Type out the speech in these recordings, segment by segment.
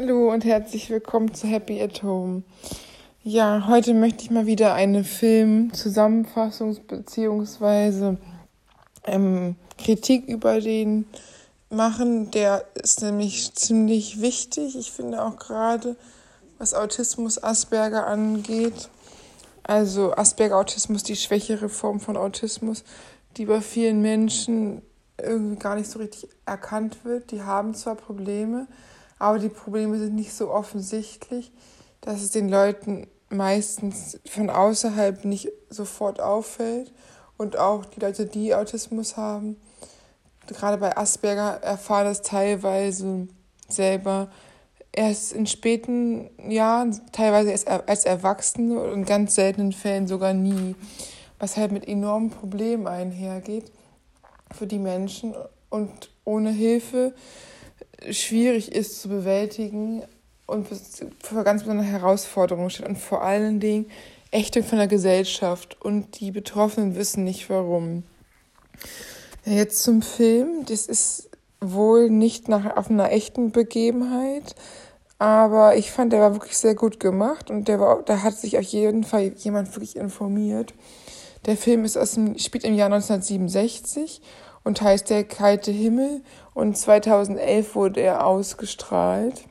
Hallo und herzlich willkommen zu Happy at Home. Ja, heute möchte ich mal wieder eine Film-Zusammenfassung bzw. Ähm, Kritik über den machen. Der ist nämlich ziemlich wichtig. Ich finde auch gerade, was Autismus Asperger angeht. Also Asperger-Autismus, die schwächere Form von Autismus, die bei vielen Menschen irgendwie gar nicht so richtig erkannt wird. Die haben zwar Probleme, aber die Probleme sind nicht so offensichtlich, dass es den Leuten meistens von außerhalb nicht sofort auffällt. Und auch die Leute, die Autismus haben, gerade bei Asperger, erfahren das teilweise selber erst in späten Jahren, teilweise erst als Erwachsene und in ganz seltenen Fällen sogar nie. Was halt mit enormen Problemen einhergeht für die Menschen und ohne Hilfe schwierig ist zu bewältigen und für ganz besondere Herausforderungen steht. Und vor allen Dingen Ächtung von der Gesellschaft. Und die Betroffenen wissen nicht warum. Jetzt zum Film. Das ist wohl nicht nach, auf einer echten Begebenheit. Aber ich fand, der war wirklich sehr gut gemacht und der war, da hat sich auf jeden Fall jemand wirklich informiert. Der Film ist aus dem, spielt im Jahr 1967 und heißt Der kalte Himmel und 2011 wurde er ausgestrahlt.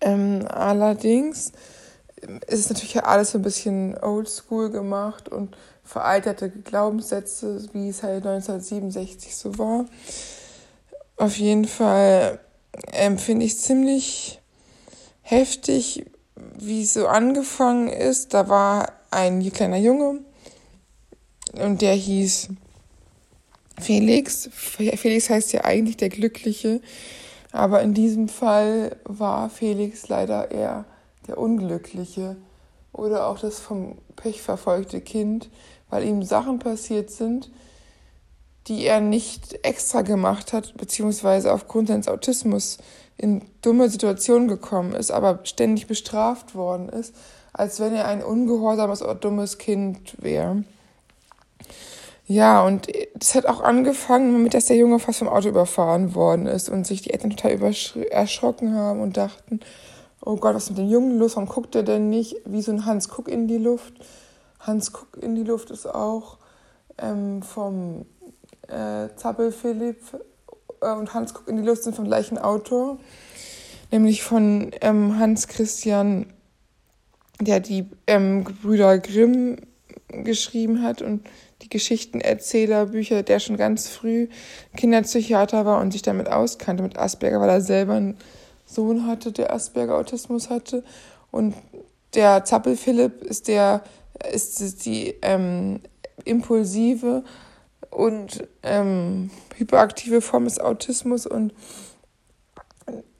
Ähm, allerdings ist es natürlich alles ein bisschen oldschool gemacht und veralterte Glaubenssätze, wie es halt 1967 so war. Auf jeden Fall ähm, finde ich ziemlich heftig, wie es so angefangen ist. Da war ein kleiner Junge und der hieß Felix. Felix heißt ja eigentlich der Glückliche, aber in diesem Fall war Felix leider eher der Unglückliche oder auch das vom Pech verfolgte Kind, weil ihm Sachen passiert sind, die er nicht extra gemacht hat, beziehungsweise aufgrund seines Autismus in dumme Situationen gekommen ist, aber ständig bestraft worden ist, als wenn er ein ungehorsames oder dummes Kind wäre. Ja, und das hat auch angefangen damit, dass der Junge fast vom Auto überfahren worden ist und sich die Eltern total erschrocken haben und dachten, oh Gott, was ist mit dem Jungen los? Warum guckt er denn nicht wie so ein Hans Guck in die Luft? Hans Guck in die Luft ist auch ähm, vom äh, Zappel Philipp äh, und Hans Guck in die Luft sind vom gleichen Autor, nämlich von ähm, Hans Christian, der die ähm, Brüder Grimm geschrieben hat und die Geschichtenerzählerbücher, der schon ganz früh Kinderpsychiater war und sich damit auskannte mit Asperger, weil er selber einen Sohn hatte, der Asperger-Autismus hatte. Und der Zappel Philipp ist der, ist die ähm, impulsive und ähm, hyperaktive Form des Autismus und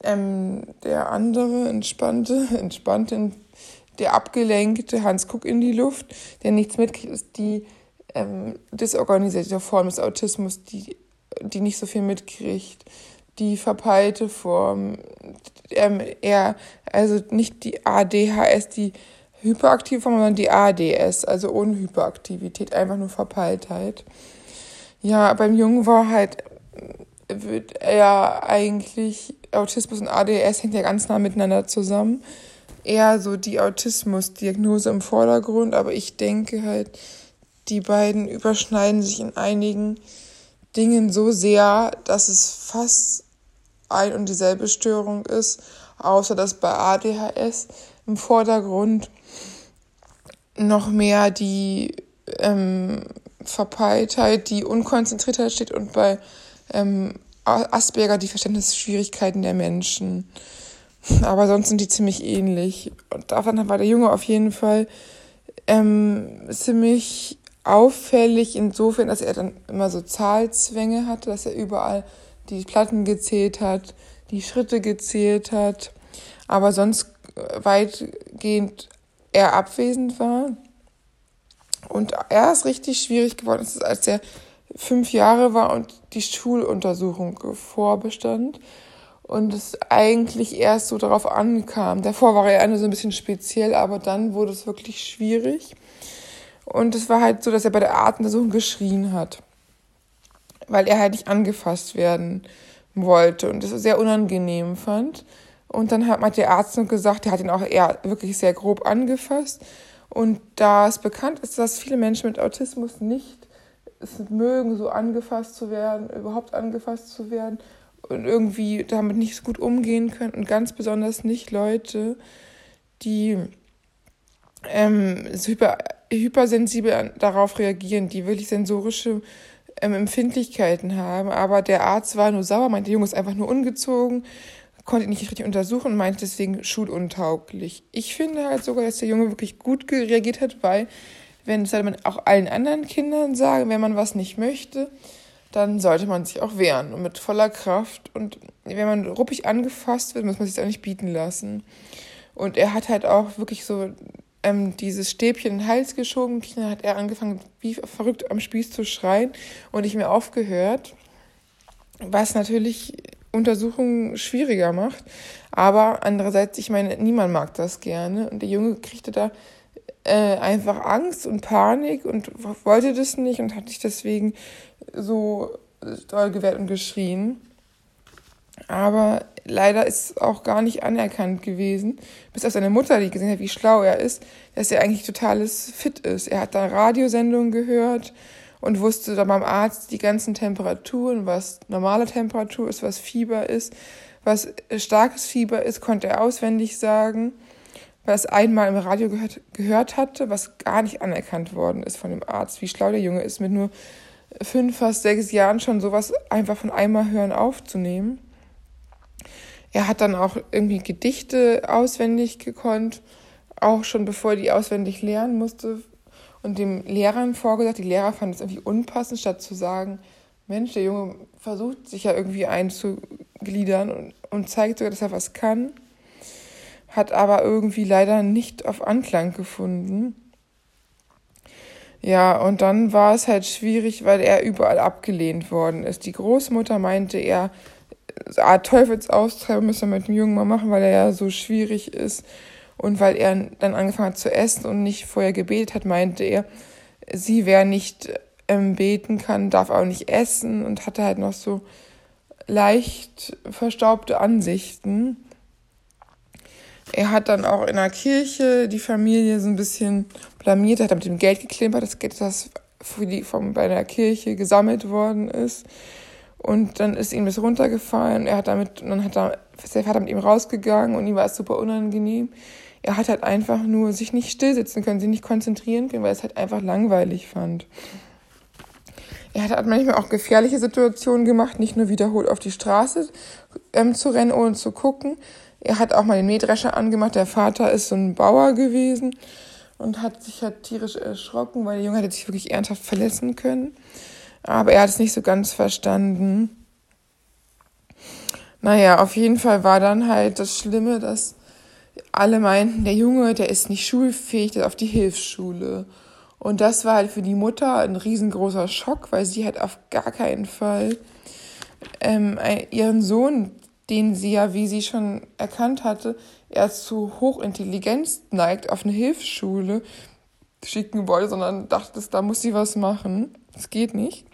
ähm, der andere entspannte, entspannte, der abgelenkte Hans Guck in die Luft, der nichts mitkriegt, ist die ähm, desorganisierte Form des Autismus, die, die nicht so viel mitkriegt. Die verpeilte Form, ähm, eher, also nicht die ADHS, die hyperaktive Form, sondern die ADS, also ohne Hyperaktivität, einfach nur Verpeiltheit. Ja, beim Jungen war halt, wird er eigentlich, Autismus und ADS hängt ja ganz nah miteinander zusammen. Eher so die Autismusdiagnose im Vordergrund, aber ich denke halt, die beiden überschneiden sich in einigen Dingen so sehr, dass es fast ein und dieselbe Störung ist, außer dass bei ADHS im Vordergrund noch mehr die ähm, Verpeiltheit, die Unkonzentriertheit steht und bei ähm, Asperger die Verständnisschwierigkeiten der Menschen. Aber sonst sind die ziemlich ähnlich. Und davon war der Junge auf jeden Fall ähm, ziemlich auffällig insofern, dass er dann immer so Zahlzwänge hatte, dass er überall die Platten gezählt hat, die Schritte gezählt hat, aber sonst weitgehend eher abwesend war. Und er ist richtig schwierig geworden, ist, als er fünf Jahre war und die Schuluntersuchung vorbestand und es eigentlich erst so darauf ankam. Davor war er nur so ein bisschen speziell, aber dann wurde es wirklich schwierig. Und es war halt so, dass er bei der Atemversuchung geschrien hat, weil er halt nicht angefasst werden wollte und das sehr unangenehm fand. Und dann hat, der Arzt noch gesagt, der hat ihn auch eher wirklich sehr grob angefasst. Und da es bekannt ist, dass viele Menschen mit Autismus nicht es mögen, so angefasst zu werden, überhaupt angefasst zu werden und irgendwie damit nicht so gut umgehen können und ganz besonders nicht Leute, die ähm, hyper, hypersensibel darauf reagieren, die wirklich sensorische ähm, Empfindlichkeiten haben. Aber der Arzt war nur sauer, meinte, der Junge ist einfach nur ungezogen, konnte ihn nicht richtig untersuchen und meinte deswegen schuluntauglich. Ich finde halt sogar, dass der Junge wirklich gut reagiert hat, weil, wenn das sollte man auch allen anderen Kindern sagen, wenn man was nicht möchte, dann sollte man sich auch wehren und mit voller Kraft. Und wenn man ruppig angefasst wird, muss man sich auch nicht bieten lassen. Und er hat halt auch wirklich so ähm, dieses Stäbchen in den Hals geschoben. Dann hat er angefangen, wie verrückt am Spieß zu schreien und nicht mehr aufgehört. Was natürlich Untersuchungen schwieriger macht. Aber andererseits, ich meine, niemand mag das gerne. Und der Junge kriegte da äh, einfach Angst und Panik und wollte das nicht und hat sich deswegen so doll gewehrt und geschrien. Aber leider ist es auch gar nicht anerkannt gewesen, bis auf seine Mutter, die gesehen hat, wie schlau er ist, dass er eigentlich totales Fit ist. Er hat da Radiosendungen gehört und wusste dann beim Arzt die ganzen Temperaturen, was normale Temperatur ist, was Fieber ist, was starkes Fieber ist, konnte er auswendig sagen, was einmal im Radio gehört, gehört hatte, was gar nicht anerkannt worden ist von dem Arzt, wie schlau der Junge ist, mit nur fünf, fast sechs Jahren schon sowas einfach von einmal hören aufzunehmen. Er hat dann auch irgendwie Gedichte auswendig gekonnt, auch schon bevor er die auswendig lernen musste und dem Lehrern vorgesagt. Die Lehrer fanden es irgendwie unpassend, statt zu sagen, Mensch, der Junge versucht sich ja irgendwie einzugliedern und, und zeigt sogar, dass er was kann, hat aber irgendwie leider nicht auf Anklang gefunden. Ja, und dann war es halt schwierig, weil er überall abgelehnt worden ist. Die Großmutter meinte, er Art Teufelsaustreibung müssen wir mit dem Jungen mal machen, weil er ja so schwierig ist. Und weil er dann angefangen hat zu essen und nicht vorher gebetet hat, meinte er, sie, wer nicht ähm, beten kann, darf auch nicht essen und hatte halt noch so leicht verstaubte Ansichten. Er hat dann auch in der Kirche die Familie so ein bisschen blamiert, er hat mit dem Geld geklimpert, das Geld, das für die, von, bei der Kirche gesammelt worden ist. Und dann ist ihm das runtergefallen. Er hat damit, dann hat er, der Vater mit ihm rausgegangen und ihm war es super unangenehm. Er hat halt einfach nur sich nicht stillsitzen können, sich nicht konzentrieren können, weil er es halt einfach langweilig fand. Er hat halt manchmal auch gefährliche Situationen gemacht, nicht nur wiederholt auf die Straße ähm, zu rennen, ohne zu gucken. Er hat auch mal den Mähdrescher angemacht. Der Vater ist so ein Bauer gewesen und hat sich halt tierisch erschrocken, weil der Junge hätte sich wirklich ernsthaft verletzen können aber er hat es nicht so ganz verstanden. Naja, auf jeden Fall war dann halt das Schlimme, dass alle meinten, der Junge, der ist nicht schulfähig, der ist auf die Hilfsschule. Und das war halt für die Mutter ein riesengroßer Schock, weil sie halt auf gar keinen Fall ähm, ihren Sohn, den sie ja, wie sie schon erkannt hatte, er zu Hochintelligenz neigt, auf eine Hilfsschule schicken wollte, sondern dachte, da muss sie was machen. Das geht nicht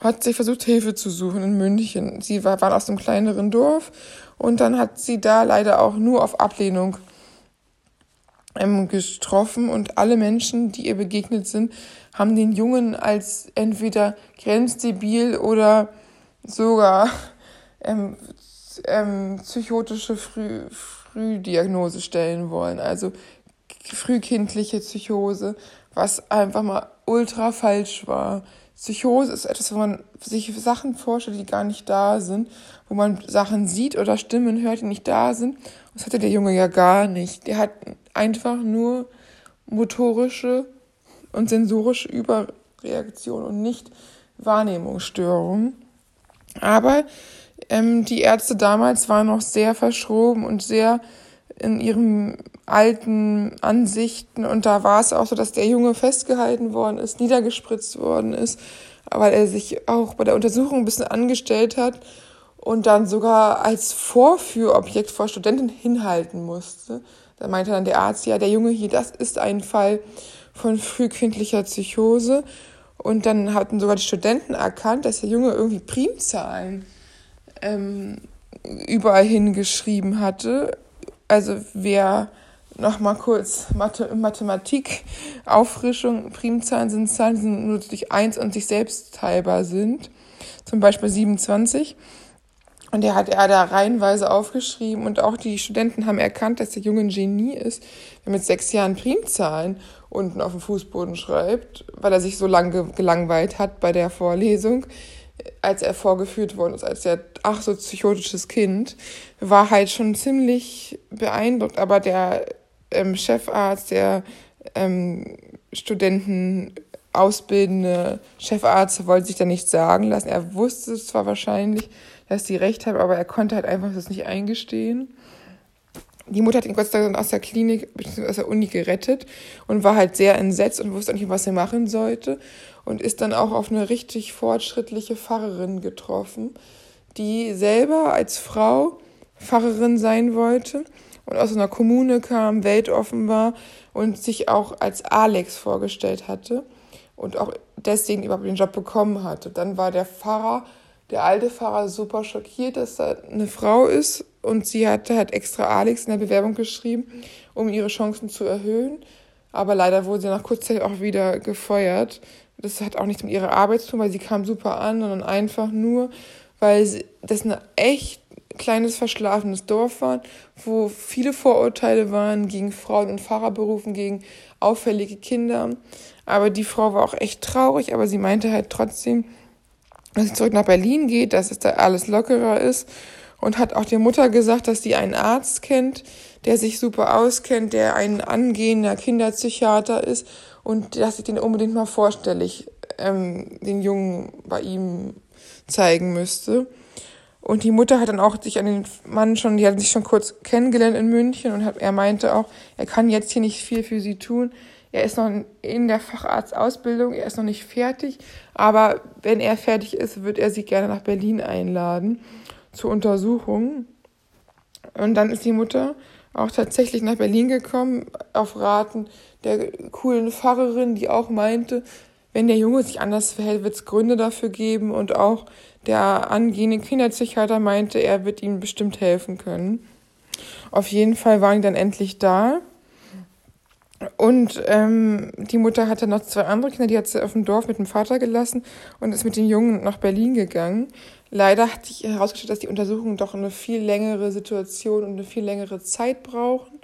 hat sie versucht, Hilfe zu suchen in München. Sie war, war aus einem kleineren Dorf und dann hat sie da leider auch nur auf Ablehnung ähm, getroffen und alle Menschen, die ihr begegnet sind, haben den Jungen als entweder grenzdebil oder sogar ähm, ähm, psychotische Früh Frühdiagnose stellen wollen. Also frühkindliche Psychose, was einfach mal ultra falsch war. Psychose ist etwas, wo man sich Sachen vorstellt, die gar nicht da sind, wo man Sachen sieht oder Stimmen hört, die nicht da sind. Das hatte der Junge ja gar nicht. Der hat einfach nur motorische und sensorische Überreaktion und nicht Wahrnehmungsstörungen. Aber ähm, die Ärzte damals waren noch sehr verschroben und sehr in ihren alten Ansichten und da war es auch so, dass der Junge festgehalten worden ist, niedergespritzt worden ist, weil er sich auch bei der Untersuchung ein bisschen angestellt hat und dann sogar als Vorführobjekt vor Studenten hinhalten musste. Da meinte dann der Arzt, ja, der Junge hier, das ist ein Fall von frühkindlicher Psychose. Und dann hatten sogar die Studenten erkannt, dass der Junge irgendwie Primzahlen ähm, überall hingeschrieben hatte. Also wer nochmal kurz Mathe, Mathematik, Auffrischung, Primzahlen sind Zahlen, die nur durch eins und sich selbst teilbar sind. Zum Beispiel 27. Und der hat er da reihenweise aufgeschrieben und auch die Studenten haben erkannt, dass der Junge ein Genie ist, der mit sechs Jahren Primzahlen unten auf dem Fußboden schreibt, weil er sich so lange gelangweilt hat bei der Vorlesung, als er vorgeführt worden ist, als der ach so psychotisches Kind, war halt schon ziemlich beeindruckt, aber der ähm, Chefarzt, der ähm, Studenten ausbildende Chefarzt wollte sich da nichts sagen lassen. Er wusste zwar wahrscheinlich, dass sie recht haben, aber er konnte halt einfach das nicht eingestehen. Die Mutter hat ihn Gott sei Dank aus der Klinik bzw. aus der Uni gerettet und war halt sehr entsetzt und wusste nicht, was sie machen sollte und ist dann auch auf eine richtig fortschrittliche Pfarrerin getroffen, die selber als Frau Pfarrerin sein wollte und aus einer Kommune kam, weltoffen war und sich auch als Alex vorgestellt hatte und auch deswegen überhaupt den Job bekommen hatte. Dann war der Pfarrer der alte Pfarrer super schockiert, dass da eine Frau ist und sie hatte halt extra Alex in der Bewerbung geschrieben, um ihre Chancen zu erhöhen. Aber leider wurde sie nach kurzer Zeit auch wieder gefeuert. Das hat auch nichts mit ihrer Arbeit zu tun, weil sie kam super an, sondern einfach nur, weil das ein echt kleines verschlafenes Dorf war, wo viele Vorurteile waren gegen Frauen und Fahrerberufen, gegen auffällige Kinder. Aber die Frau war auch echt traurig, aber sie meinte halt trotzdem, dass sie zurück nach Berlin geht, dass es da alles lockerer ist und hat auch der Mutter gesagt, dass sie einen Arzt kennt, der sich super auskennt, der ein angehender Kinderpsychiater ist und dass ich den unbedingt mal vorstellig ähm, den Jungen bei ihm zeigen müsste. Und die Mutter hat dann auch sich an den Mann schon, die hat sich schon kurz kennengelernt in München und hat, er meinte auch, er kann jetzt hier nicht viel für sie tun. Er ist noch in der Facharztausbildung, er ist noch nicht fertig, aber wenn er fertig ist, wird er sie gerne nach Berlin einladen zur Untersuchung. Und dann ist die Mutter auch tatsächlich nach Berlin gekommen, auf Raten der coolen Pfarrerin, die auch meinte, wenn der Junge sich anders verhält, wird es Gründe dafür geben. Und auch der angehende Kinderpsychiater meinte, er wird ihm bestimmt helfen können. Auf jeden Fall waren die dann endlich da. Und ähm, die Mutter hatte noch zwei andere Kinder, die hat sie auf dem Dorf mit dem Vater gelassen und ist mit den Jungen nach Berlin gegangen. Leider hat sich herausgestellt, dass die Untersuchungen doch eine viel längere Situation und eine viel längere Zeit brauchen,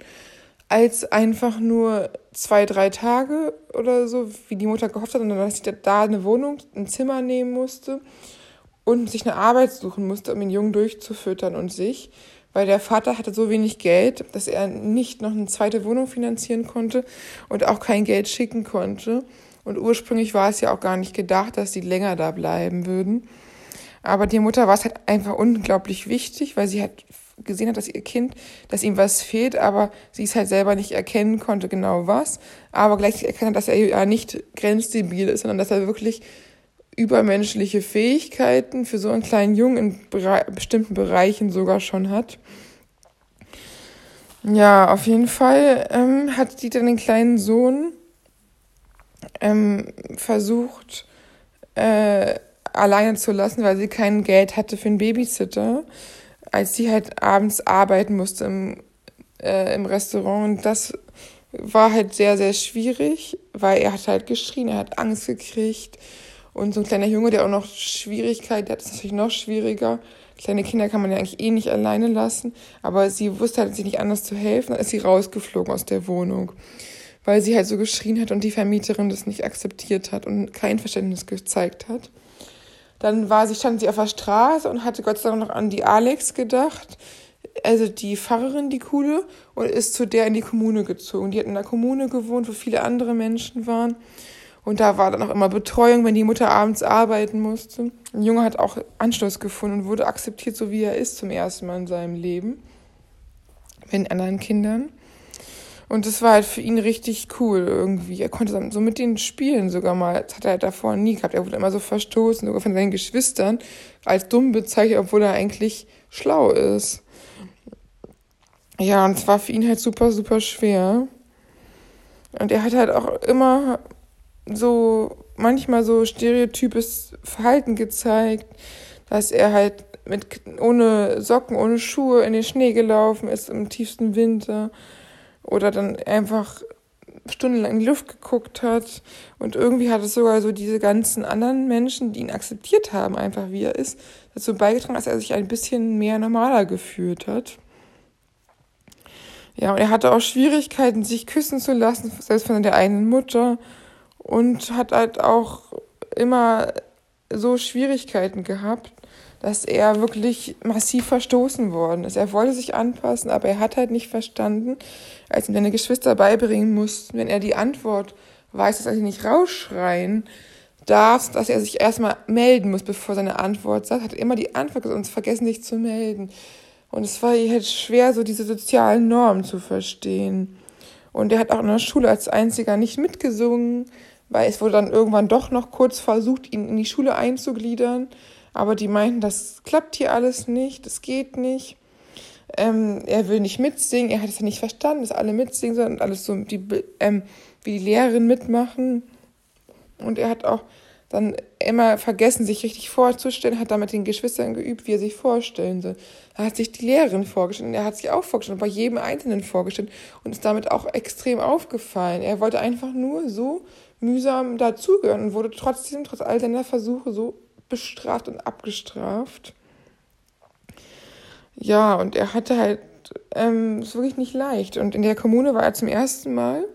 als einfach nur zwei, drei Tage oder so, wie die Mutter gehofft hat, dann, dass sie da eine Wohnung, ein Zimmer nehmen musste und sich eine Arbeit suchen musste, um den Jungen durchzufüttern und sich weil der Vater hatte so wenig Geld, dass er nicht noch eine zweite Wohnung finanzieren konnte und auch kein Geld schicken konnte. Und ursprünglich war es ja auch gar nicht gedacht, dass sie länger da bleiben würden. Aber die Mutter war es halt einfach unglaublich wichtig, weil sie halt gesehen hat, dass ihr Kind, dass ihm was fehlt, aber sie es halt selber nicht erkennen konnte, genau was. Aber gleichzeitig hat, dass er ja nicht grenzdebil ist, sondern dass er wirklich übermenschliche Fähigkeiten für so einen kleinen Jungen in Bere bestimmten Bereichen sogar schon hat. Ja, auf jeden Fall ähm, hat sie dann den kleinen Sohn ähm, versucht äh, alleine zu lassen, weil sie kein Geld hatte für einen Babysitter, als sie halt abends arbeiten musste im, äh, im Restaurant. Und das war halt sehr, sehr schwierig, weil er hat halt geschrien, er hat Angst gekriegt und so ein kleiner Junge, der auch noch Schwierigkeit hat, ist natürlich noch schwieriger. Kleine Kinder kann man ja eigentlich eh nicht alleine lassen. Aber sie wusste halt sich nicht anders zu helfen. Dann ist sie rausgeflogen aus der Wohnung. Weil sie halt so geschrien hat und die Vermieterin das nicht akzeptiert hat und kein Verständnis gezeigt hat. Dann war sie, stand sie auf der Straße und hatte Gott sei Dank noch an die Alex gedacht. Also die Pfarrerin, die coole, und ist zu der in die Kommune gezogen. Die hat in der Kommune gewohnt, wo viele andere Menschen waren. Und da war dann auch immer Betreuung, wenn die Mutter abends arbeiten musste. Ein Junge hat auch Anschluss gefunden und wurde akzeptiert, so wie er ist, zum ersten Mal in seinem Leben. Mit anderen Kindern. Und das war halt für ihn richtig cool irgendwie. Er konnte dann so mit denen spielen sogar mal. Das hat er halt davor nie gehabt. Er wurde immer so verstoßen, sogar von seinen Geschwistern, als dumm bezeichnet, obwohl er eigentlich schlau ist. Ja, und es war für ihn halt super, super schwer. Und er hat halt auch immer so manchmal so stereotypes Verhalten gezeigt, dass er halt mit, ohne Socken, ohne Schuhe in den Schnee gelaufen ist im tiefsten Winter oder dann einfach stundenlang in die Luft geguckt hat. Und irgendwie hat es sogar so diese ganzen anderen Menschen, die ihn akzeptiert haben, einfach wie er ist, dazu beigetragen, dass er sich ein bisschen mehr normaler gefühlt hat. Ja, und er hatte auch Schwierigkeiten, sich küssen zu lassen, selbst von der eigenen Mutter. Und hat halt auch immer so Schwierigkeiten gehabt, dass er wirklich massiv verstoßen worden ist. Er wollte sich anpassen, aber er hat halt nicht verstanden, als ihm seine Geschwister beibringen mussten, wenn er die Antwort weiß, dass er sie nicht rausschreien darf, dass er sich erstmal melden muss, bevor seine Antwort sagt, hat er immer die Antwort gesagt und vergessen, sich zu melden. Und es war halt schwer, so diese sozialen Normen zu verstehen. Und er hat auch in der Schule als einziger nicht mitgesungen, weil es wurde dann irgendwann doch noch kurz versucht, ihn in die Schule einzugliedern. Aber die meinten, das klappt hier alles nicht, das geht nicht. Ähm, er will nicht mitsingen, er hat es ja nicht verstanden, dass alle mitsingen sollen und alles so die, ähm, wie die Lehrerin mitmachen. Und er hat auch dann immer vergessen, sich richtig vorzustellen, hat dann mit den Geschwistern geübt, wie er sich vorstellen soll. Er hat sich die Lehrerin vorgestellt und er hat sich auch vorgestellt, bei jedem Einzelnen vorgestellt und ist damit auch extrem aufgefallen. Er wollte einfach nur so mühsam dazugehören und wurde trotzdem, trotz all seiner Versuche, so bestraft und abgestraft. Ja, und er hatte halt ähm, es wirklich nicht leicht. Und in der Kommune war er zum ersten Mal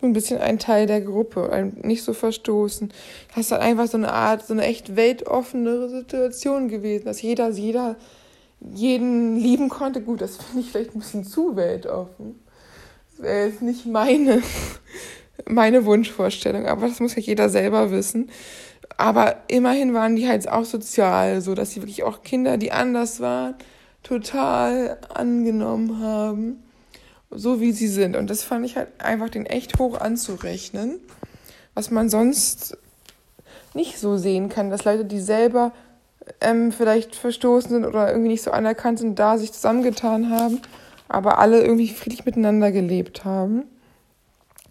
so ein bisschen ein Teil der Gruppe, nicht so verstoßen. Das ist halt einfach so eine Art, so eine echt weltoffene Situation gewesen, dass jeder, jeder jeden lieben konnte. Gut, das finde ich vielleicht ein bisschen zu weltoffen. Das wäre jetzt nicht meine, meine Wunschvorstellung, aber das muss ja jeder selber wissen. Aber immerhin waren die halt auch sozial, so dass sie wirklich auch Kinder, die anders waren, total angenommen haben, so wie sie sind. Und das fand ich halt einfach den echt hoch anzurechnen, was man sonst nicht so sehen kann, dass Leute, die selber ähm, vielleicht verstoßen sind oder irgendwie nicht so anerkannt sind, da sich zusammengetan haben, aber alle irgendwie friedlich miteinander gelebt haben.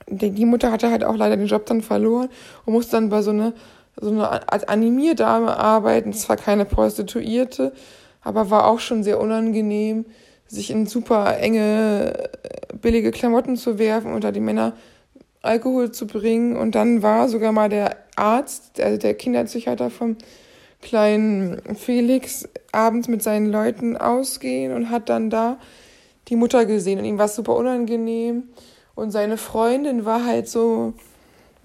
Die Mutter hatte halt auch leider den Job dann verloren und musste dann bei so einer so eine als Animierdame arbeiten, zwar keine Prostituierte, aber war auch schon sehr unangenehm, sich in super enge, billige Klamotten zu werfen, unter die Männer Alkohol zu bringen. Und dann war sogar mal der Arzt, also der Kinderpsychiater vom kleinen Felix, abends mit seinen Leuten ausgehen und hat dann da die Mutter gesehen. Und ihm war es super unangenehm. Und seine Freundin war halt so,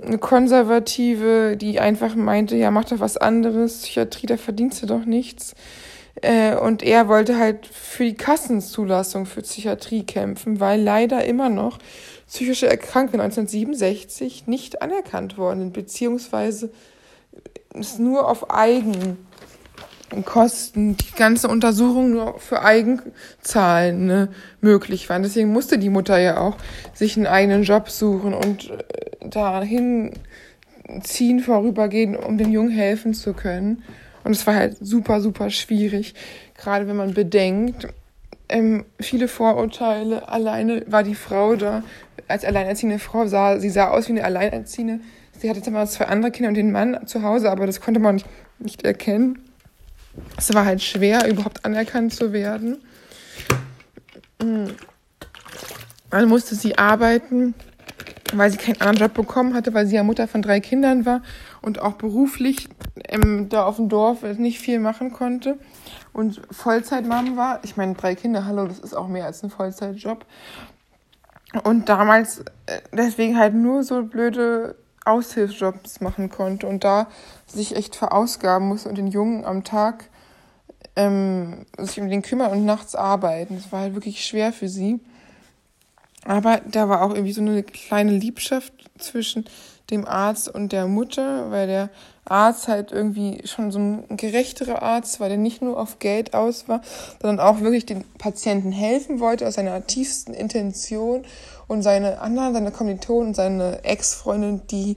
eine Konservative, die einfach meinte, ja, mach doch was anderes, Psychiatrie, da verdienst du doch nichts. Äh, und er wollte halt für die Kassenzulassung für Psychiatrie kämpfen, weil leider immer noch psychische Erkrankungen 1967 nicht anerkannt worden sind, beziehungsweise es nur auf Eigen Kosten, die ganze Untersuchung nur für Eigenzahlen ne, möglich waren. Deswegen musste die Mutter ja auch sich einen eigenen Job suchen und äh, dahin ziehen, vorübergehen, um dem Jungen helfen zu können. Und es war halt super, super schwierig, gerade wenn man bedenkt, ähm, viele Vorurteile. Alleine war die Frau da, als alleinerziehende Frau sah, sie sah aus wie eine Alleinerziehende. Sie hatte zwar zwei andere Kinder und den Mann zu Hause, aber das konnte man nicht, nicht erkennen. Es war halt schwer, überhaupt anerkannt zu werden. Dann musste sie arbeiten, weil sie keinen anderen Job bekommen hatte, weil sie ja Mutter von drei Kindern war und auch beruflich ähm, da auf dem Dorf nicht viel machen konnte und Vollzeitmam war. Ich meine, drei Kinder, hallo, das ist auch mehr als ein Vollzeitjob. Und damals äh, deswegen halt nur so blöde Aushilfsjobs machen konnte und da sich echt verausgaben musste und den Jungen am Tag ähm, sich um den kümmern und nachts arbeiten. Das war halt wirklich schwer für sie. Aber da war auch irgendwie so eine kleine Liebschaft zwischen dem Arzt und der Mutter, weil der Arzt halt irgendwie schon so ein gerechterer Arzt war, der nicht nur auf Geld aus war, sondern auch wirklich den Patienten helfen wollte aus seiner tiefsten Intention und seine anderen, seine Kommilitonen und seine Ex-Freundin, die,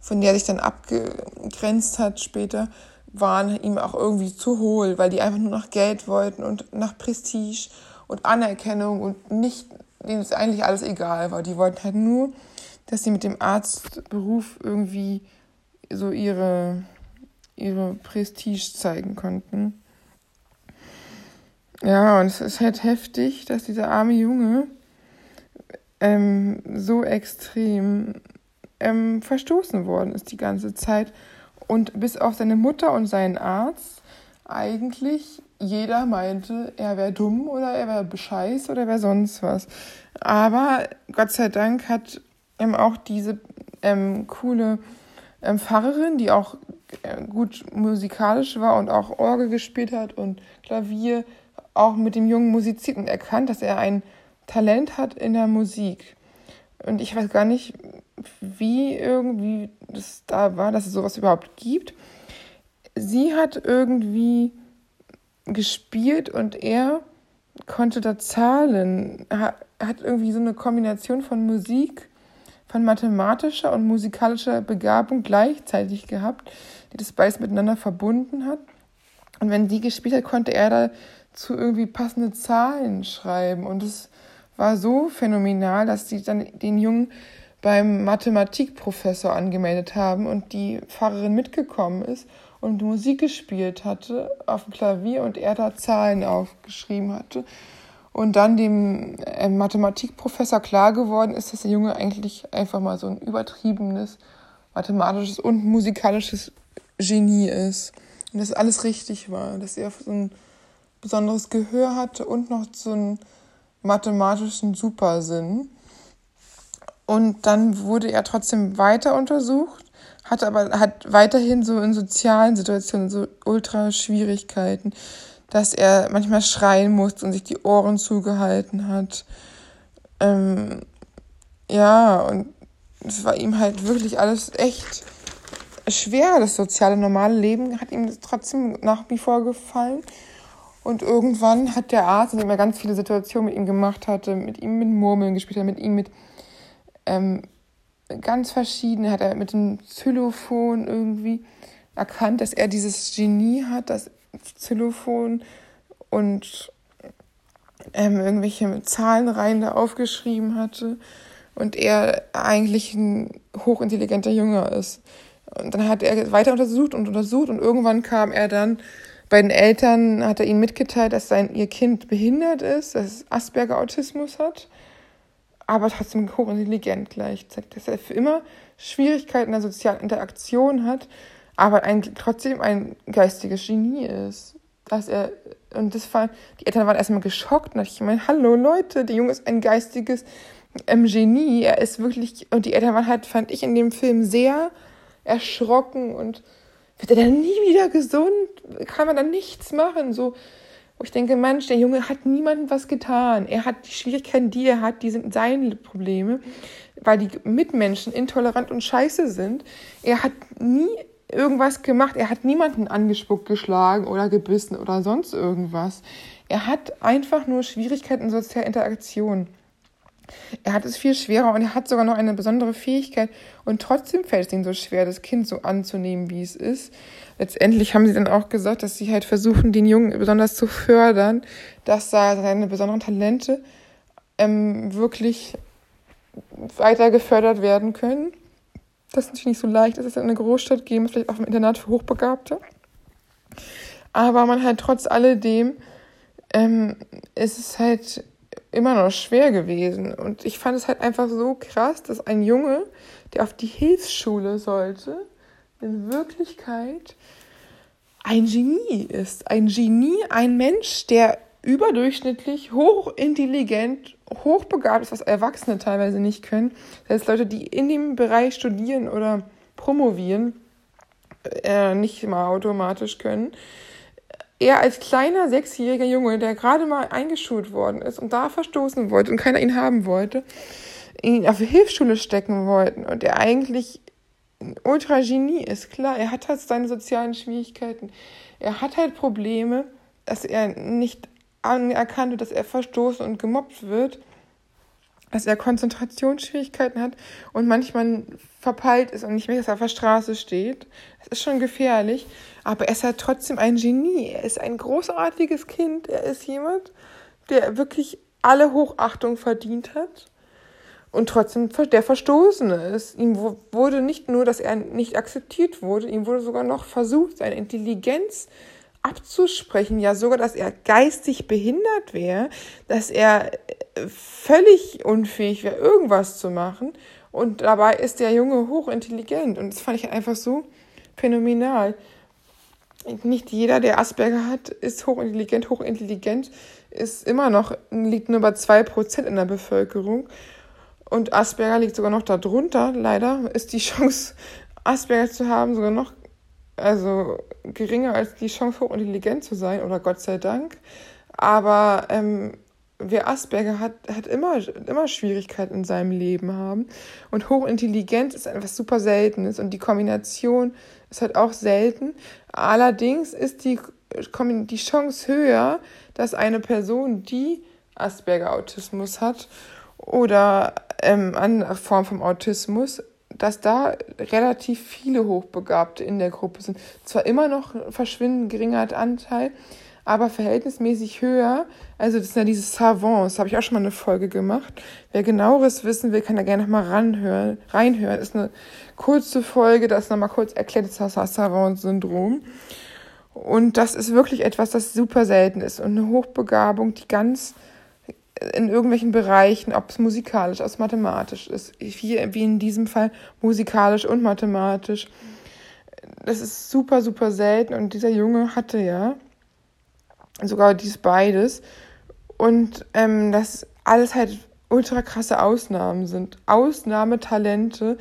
von der er sich dann abgegrenzt hat später, waren ihm auch irgendwie zu hohl, weil die einfach nur nach Geld wollten und nach Prestige und Anerkennung und nicht, denen ist eigentlich alles egal war. Die wollten halt nur, dass sie mit dem Arztberuf irgendwie so ihre, ihre Prestige zeigen konnten. Ja, und es ist halt heftig, dass dieser arme Junge ähm, so extrem ähm, verstoßen worden ist die ganze Zeit. Und bis auf seine Mutter und seinen Arzt eigentlich jeder meinte, er wäre dumm oder er wäre bescheiß oder er wäre sonst was. Aber Gott sei Dank hat ähm, auch diese ähm, coole ähm, Pfarrerin, die auch äh, gut musikalisch war und auch Orgel gespielt hat und Klavier, auch mit dem Jungen musiziert und erkannt, dass er ein Talent hat in der Musik. Und ich weiß gar nicht, wie irgendwie das da war, dass es sowas überhaupt gibt. Sie hat irgendwie gespielt und er konnte da zahlen. Hat irgendwie so eine Kombination von Musik, von mathematischer und musikalischer Begabung gleichzeitig gehabt, die das beides miteinander verbunden hat. Und wenn sie gespielt hat, konnte er dazu irgendwie passende Zahlen schreiben. Und es war so phänomenal, dass sie dann den Jungen beim Mathematikprofessor angemeldet haben und die Pfarrerin mitgekommen ist und Musik gespielt hatte auf dem Klavier und er da Zahlen aufgeschrieben hatte. Und dann dem äh, Mathematikprofessor klar geworden ist, dass der Junge eigentlich einfach mal so ein übertriebenes mathematisches und musikalisches Genie ist. Und dass alles richtig war, dass er so ein besonderes Gehör hatte und noch so einen mathematischen Supersinn. Und dann wurde er trotzdem weiter untersucht, hat aber hat weiterhin so in sozialen Situationen so ultra Schwierigkeiten, dass er manchmal schreien musste und sich die Ohren zugehalten hat. Ähm, ja, und es war ihm halt wirklich alles echt schwer. Das soziale, normale Leben hat ihm trotzdem nach wie vor gefallen. Und irgendwann hat der Arzt, in dem er ganz viele Situationen mit ihm gemacht hatte, mit ihm mit Murmeln gespielt hat, mit ihm mit ähm, ganz verschiedene, hat er mit dem Xylophon irgendwie erkannt, dass er dieses Genie hat, das Xylophon und ähm, irgendwelche Zahlenreihen da aufgeschrieben hatte und er eigentlich ein hochintelligenter Junge ist. Und dann hat er weiter untersucht und untersucht und irgendwann kam er dann bei den Eltern, hat er ihnen mitgeteilt, dass sein, ihr Kind behindert ist, dass es Asperger-Autismus hat aber trotzdem hochintelligent gleichzeitig, dass er für immer Schwierigkeiten in der sozialen Interaktion hat, aber ein, trotzdem ein geistiges Genie ist. Dass er, und das war, die Eltern waren erstmal geschockt und ich meine, hallo Leute, der Junge ist ein geistiges ähm, Genie, er ist wirklich, und die Eltern waren halt, fand ich in dem Film sehr erschrocken und wird er dann nie wieder gesund? Kann man dann nichts machen? So, wo ich denke, Mensch, der Junge hat niemandem was getan. Er hat die Schwierigkeiten, die er hat, die sind seine Probleme, weil die Mitmenschen intolerant und scheiße sind. Er hat nie irgendwas gemacht. Er hat niemanden angespuckt, geschlagen oder gebissen oder sonst irgendwas. Er hat einfach nur Schwierigkeiten in sozialer Interaktion. Er hat es viel schwerer und er hat sogar noch eine besondere Fähigkeit und trotzdem fällt es ihm so schwer, das Kind so anzunehmen, wie es ist. Letztendlich haben sie dann auch gesagt, dass sie halt versuchen, den Jungen besonders zu fördern, dass da seine besonderen Talente ähm, wirklich weiter gefördert werden können. Das ist natürlich nicht so leicht, dass es in eine Großstadt geben, vielleicht auch im Internat für Hochbegabte. Aber man halt trotz alledem ähm, ist es halt immer noch schwer gewesen. Und ich fand es halt einfach so krass, dass ein Junge, der auf die Hilfsschule sollte, in Wirklichkeit ein Genie ist. Ein Genie, ein Mensch, der überdurchschnittlich hochintelligent, hochbegabt ist, was Erwachsene teilweise nicht können. Das heißt, Leute, die in dem Bereich studieren oder promovieren, äh, nicht mal automatisch können er als kleiner sechsjähriger Junge, der gerade mal eingeschult worden ist und da verstoßen wollte und keiner ihn haben wollte, ihn auf Hilfsschule stecken wollten und er eigentlich ein Ultra-Genie ist. Klar, er hat halt seine sozialen Schwierigkeiten. Er hat halt Probleme, dass er nicht anerkannt wird, dass er verstoßen und gemobbt wird dass er Konzentrationsschwierigkeiten hat und manchmal verpeilt ist und nicht mehr, dass er auf der Straße steht. Das ist schon gefährlich, aber er ist halt trotzdem ein Genie. Er ist ein großartiges Kind. Er ist jemand, der wirklich alle Hochachtung verdient hat und trotzdem der Verstoßene ist. Ihm wurde nicht nur, dass er nicht akzeptiert wurde, ihm wurde sogar noch versucht, seine Intelligenz abzusprechen, ja sogar, dass er geistig behindert wäre, dass er völlig unfähig wäre, irgendwas zu machen. Und dabei ist der Junge hochintelligent. Und das fand ich einfach so phänomenal. Nicht jeder, der Asperger hat, ist hochintelligent. Hochintelligent ist immer noch, liegt nur bei 2% in der Bevölkerung. Und Asperger liegt sogar noch darunter. Leider ist die Chance, Asperger zu haben, sogar noch also geringer als die Chance, hochintelligent zu sein, oder Gott sei Dank. Aber ähm, wer Asperger hat, hat immer, immer Schwierigkeiten in seinem Leben haben. Und hochintelligent ist etwas super Seltenes. Und die Kombination ist halt auch selten. Allerdings ist die, die Chance höher, dass eine Person, die Asperger-Autismus hat oder ähm, eine Form vom Autismus, dass da relativ viele Hochbegabte in der Gruppe sind. Zwar immer noch verschwindend geringer Anteil, aber verhältnismäßig höher. Also das sind ja diese Savants, habe ich auch schon mal eine Folge gemacht. Wer genaueres wissen will, kann da gerne nochmal reinhören. Das ist eine kurze Folge, das nochmal kurz erklärt, das Savant-Syndrom. Und das ist wirklich etwas, das super selten ist. Und eine Hochbegabung, die ganz in irgendwelchen Bereichen, ob es musikalisch, ob es mathematisch ist, hier wie in diesem Fall musikalisch und mathematisch. Das ist super, super selten und dieser Junge hatte ja sogar dies beides und ähm, das alles halt ultra krasse Ausnahmen sind, Ausnahmetalente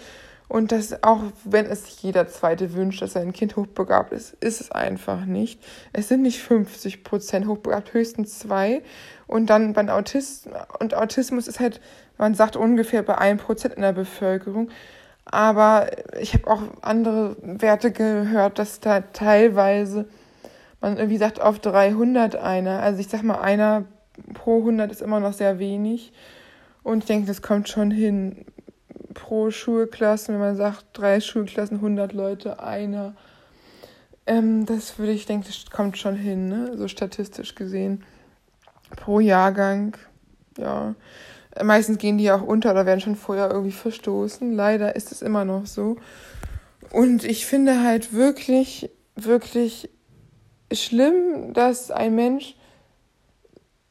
und das auch, wenn es jeder Zweite wünscht, dass sein Kind hochbegabt ist, ist es einfach nicht. Es sind nicht 50 Prozent hochbegabt, höchstens zwei. Und dann beim Autismus, und Autismus ist halt, man sagt ungefähr bei einem Prozent in der Bevölkerung. Aber ich habe auch andere Werte gehört, dass da teilweise man irgendwie sagt, auf 300 einer. Also ich sag mal, einer pro 100 ist immer noch sehr wenig. Und ich denke, das kommt schon hin pro Schulklassen, wenn man sagt, drei Schulklassen, 100 Leute, einer. Ähm, das würde ich denken, das kommt schon hin, ne? so statistisch gesehen pro Jahrgang. Ja, meistens gehen die auch unter oder werden schon vorher irgendwie verstoßen. Leider ist es immer noch so. Und ich finde halt wirklich, wirklich schlimm, dass ein Mensch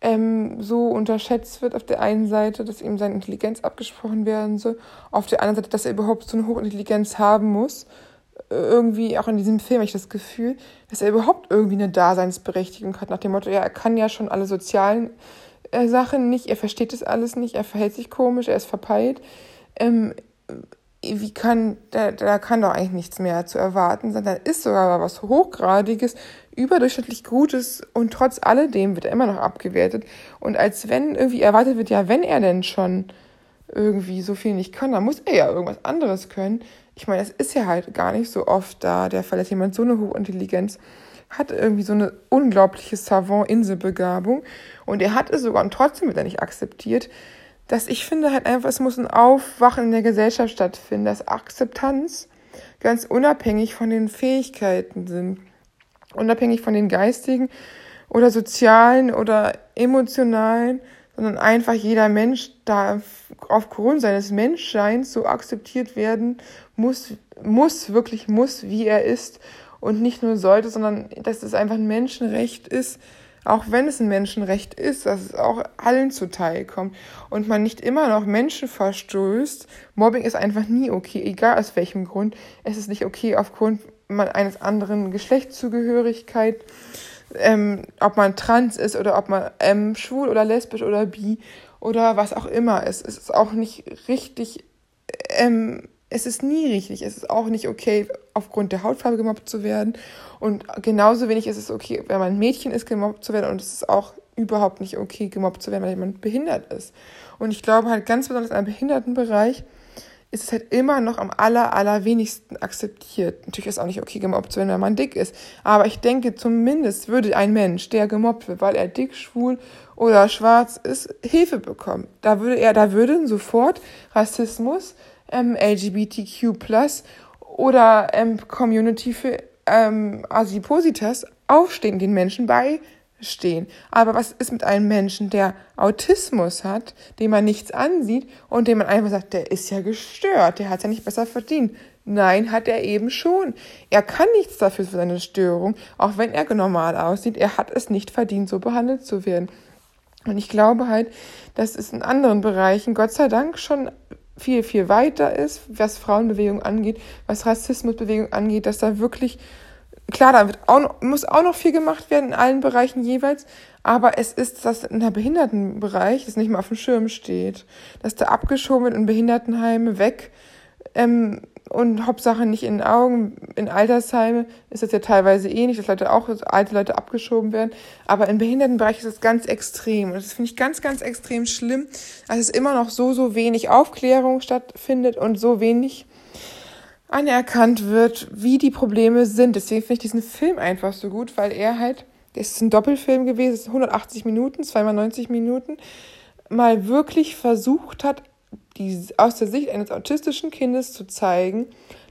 ähm, so unterschätzt wird auf der einen Seite, dass ihm seine Intelligenz abgesprochen werden soll, auf der anderen Seite, dass er überhaupt so eine Hochintelligenz haben muss irgendwie auch in diesem Film habe ich das Gefühl, dass er überhaupt irgendwie eine Daseinsberechtigung hat, nach dem Motto, ja, er kann ja schon alle sozialen äh, Sachen nicht, er versteht das alles nicht, er verhält sich komisch, er ist verpeilt. Ähm, wie kann, da, da kann doch eigentlich nichts mehr zu erwarten sein. Da ist sogar was Hochgradiges, überdurchschnittlich Gutes und trotz alledem wird er immer noch abgewertet. Und als wenn irgendwie erwartet wird, ja, wenn er denn schon irgendwie so viel nicht kann, dann muss er ja irgendwas anderes können. Ich meine, es ist ja halt gar nicht so oft da der Fall, dass jemand so eine Hochintelligenz hat, irgendwie so eine unglaubliche Savant-Inselbegabung und er hat es sogar und trotzdem wird er nicht akzeptiert, dass ich finde halt einfach, es muss ein Aufwachen in der Gesellschaft stattfinden, dass Akzeptanz ganz unabhängig von den Fähigkeiten sind, unabhängig von den geistigen oder sozialen oder emotionalen sondern einfach jeder Mensch da aufgrund seines Menschseins so akzeptiert werden muss, muss, wirklich muss, wie er ist und nicht nur sollte, sondern dass es einfach ein Menschenrecht ist, auch wenn es ein Menschenrecht ist, dass es auch allen zuteil kommt und man nicht immer noch Menschen verstößt. Mobbing ist einfach nie okay, egal aus welchem Grund. Es ist nicht okay aufgrund eines anderen Geschlechtszugehörigkeit ähm, ob man trans ist oder ob man ähm, schwul oder lesbisch oder bi oder was auch immer ist. Es ist auch nicht richtig, ähm, es ist nie richtig. Es ist auch nicht okay, aufgrund der Hautfarbe gemobbt zu werden. Und genauso wenig ist es okay, wenn man ein Mädchen ist, gemobbt zu werden. Und es ist auch überhaupt nicht okay, gemobbt zu werden, weil jemand behindert ist. Und ich glaube halt ganz besonders im Behindertenbereich, ist es halt immer noch am aller, allerwenigsten akzeptiert. Natürlich ist auch nicht okay, gemobbt zu werden, wenn man dick ist. Aber ich denke, zumindest würde ein Mensch, der gemobbt wird, weil er dick, schwul oder schwarz ist, Hilfe bekommen. Da würde er, da würden sofort Rassismus, ähm, LGBTQ+, oder ähm, Community für ähm, Asipositas aufstehen, den Menschen bei stehen. Aber was ist mit einem Menschen, der Autismus hat, dem man nichts ansieht und dem man einfach sagt, der ist ja gestört, der hat ja nicht besser verdient. Nein, hat er eben schon. Er kann nichts dafür für seine Störung, auch wenn er normal aussieht. Er hat es nicht verdient, so behandelt zu werden. Und ich glaube halt, dass es in anderen Bereichen Gott sei Dank schon viel, viel weiter ist, was Frauenbewegung angeht, was Rassismusbewegung angeht, dass da wirklich, klar, da wird auch noch, muss auch noch viel gemacht werden in allen Bereichen jeweils, aber es ist, dass in der Behindertenbereich das nicht mehr auf dem Schirm steht, dass da abgeschoben wird in Behindertenheime weg, ähm, und Hauptsache nicht in Augen. In Altersheime ist das ja teilweise eh nicht, dass Leute auch, alte Leute abgeschoben werden. Aber im Behindertenbereich ist es ganz extrem. Und das finde ich ganz, ganz extrem schlimm, dass es immer noch so, so wenig Aufklärung stattfindet und so wenig anerkannt wird, wie die Probleme sind. Deswegen finde ich diesen Film einfach so gut, weil er halt, das ist ein Doppelfilm gewesen, es ist 180 Minuten, zweimal 90 Minuten, mal wirklich versucht hat, die, aus der Sicht eines autistischen Kindes zu zeigen,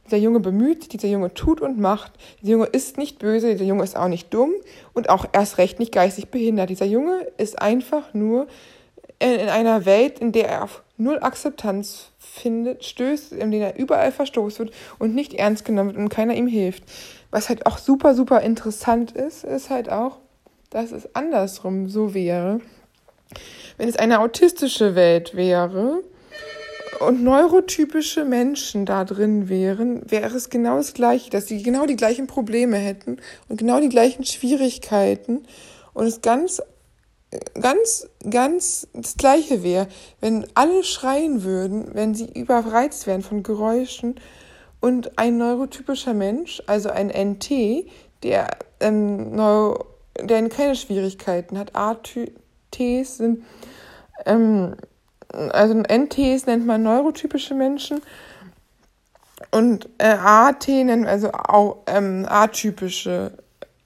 dieser Junge bemüht dieser Junge tut und macht, dieser Junge ist nicht böse, dieser Junge ist auch nicht dumm und auch erst recht nicht geistig behindert. Dieser Junge ist einfach nur in, in einer Welt, in der er auf null Akzeptanz findet, stößt, in der er überall verstoßen wird und nicht ernst genommen wird und keiner ihm hilft. Was halt auch super, super interessant ist, ist halt auch, dass es andersrum so wäre. Wenn es eine autistische Welt wäre, und neurotypische Menschen da drin wären, wäre es genau das Gleiche, dass sie genau die gleichen Probleme hätten und genau die gleichen Schwierigkeiten und es ganz, ganz, ganz das Gleiche wäre, wenn alle schreien würden, wenn sie überreizt wären von Geräuschen und ein neurotypischer Mensch, also ein NT, der, ähm, Neuro, der keine Schwierigkeiten hat, ATs sind, ähm, also NTs nennt man neurotypische Menschen und äh, AT nennt man also auch, ähm, atypische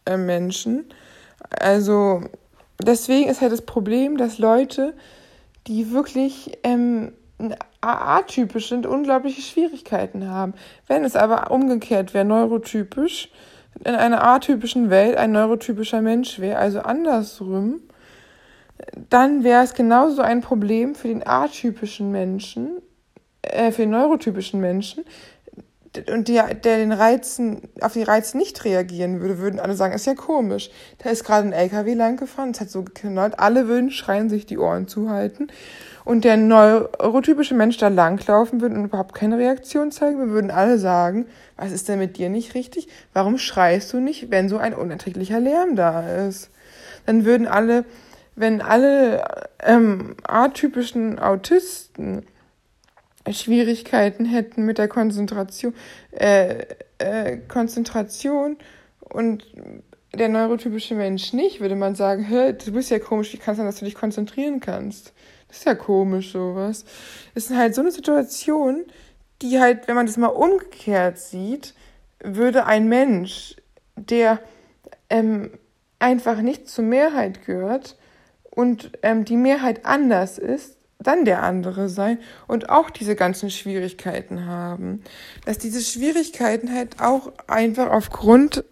äh, Menschen. Also deswegen ist halt das Problem, dass Leute, die wirklich ähm, atypisch sind, unglaubliche Schwierigkeiten haben. Wenn es aber umgekehrt wäre, neurotypisch, in einer atypischen Welt ein neurotypischer Mensch wäre, also andersrum, dann wäre es genauso ein Problem für den atypischen Menschen, äh, für den neurotypischen Menschen, und der, der den Reizen, auf die Reize nicht reagieren würde, würden alle sagen, ist ja komisch. Da ist gerade ein LKW lang gefahren, es hat so geknallt, alle würden schreien, sich die Ohren zuhalten. Und der neurotypische Mensch da langlaufen würde und überhaupt keine Reaktion zeigen, wir würden alle sagen, was ist denn mit dir nicht richtig? Warum schreist du nicht, wenn so ein unerträglicher Lärm da ist? Dann würden alle wenn alle ähm, atypischen Autisten Schwierigkeiten hätten mit der Konzentration, äh, äh, Konzentration und der neurotypische Mensch nicht, würde man sagen, hä, du bist ja komisch, wie kann es sein, dass du dich konzentrieren kannst? Das ist ja komisch, sowas. Das ist halt so eine Situation, die halt, wenn man das mal umgekehrt sieht, würde ein Mensch, der ähm, einfach nicht zur Mehrheit gehört, und ähm, die Mehrheit anders ist, dann der andere sein und auch diese ganzen Schwierigkeiten haben. Dass diese Schwierigkeiten halt auch einfach aufgrund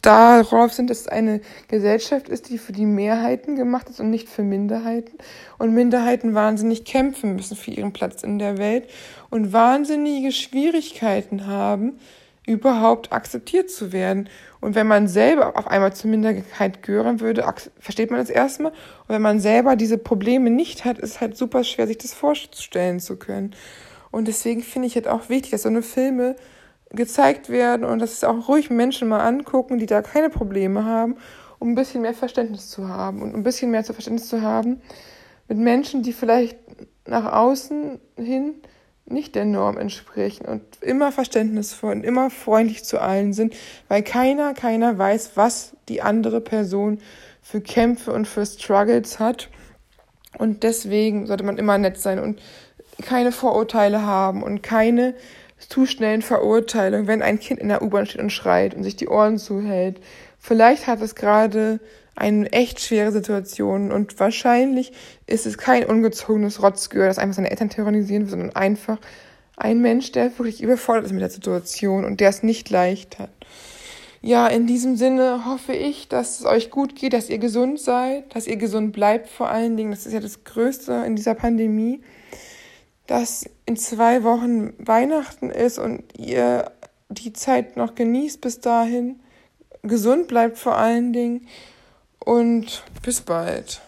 darauf sind, dass es eine Gesellschaft ist, die für die Mehrheiten gemacht ist und nicht für Minderheiten. Und Minderheiten wahnsinnig kämpfen müssen für ihren Platz in der Welt und wahnsinnige Schwierigkeiten haben, überhaupt akzeptiert zu werden. Und wenn man selber auf einmal zur Minderheit gehören würde, versteht man das erstmal. Und wenn man selber diese Probleme nicht hat, ist halt super schwer, sich das vorstellen zu können. Und deswegen finde ich halt auch wichtig, dass so eine Filme gezeigt werden und dass es auch ruhig Menschen mal angucken, die da keine Probleme haben, um ein bisschen mehr Verständnis zu haben und ein bisschen mehr zu Verständnis zu haben mit Menschen, die vielleicht nach außen hin nicht der Norm entsprechen und immer verständnisvoll und immer freundlich zu allen sind, weil keiner, keiner weiß, was die andere Person für Kämpfe und für Struggles hat. Und deswegen sollte man immer nett sein und keine Vorurteile haben und keine zu schnellen Verurteilungen, wenn ein Kind in der U-Bahn steht und schreit und sich die Ohren zuhält. Vielleicht hat es gerade eine echt schwere Situation und wahrscheinlich ist es kein ungezogenes Rotzgehör, das einfach seine Eltern terrorisieren will, sondern einfach ein Mensch, der wirklich überfordert ist mit der Situation und der es nicht leicht hat. Ja, in diesem Sinne hoffe ich, dass es euch gut geht, dass ihr gesund seid, dass ihr gesund bleibt vor allen Dingen. Das ist ja das Größte in dieser Pandemie. dass in zwei Wochen Weihnachten ist und ihr die Zeit noch genießt bis dahin. Gesund bleibt vor allen Dingen. Und bis bald.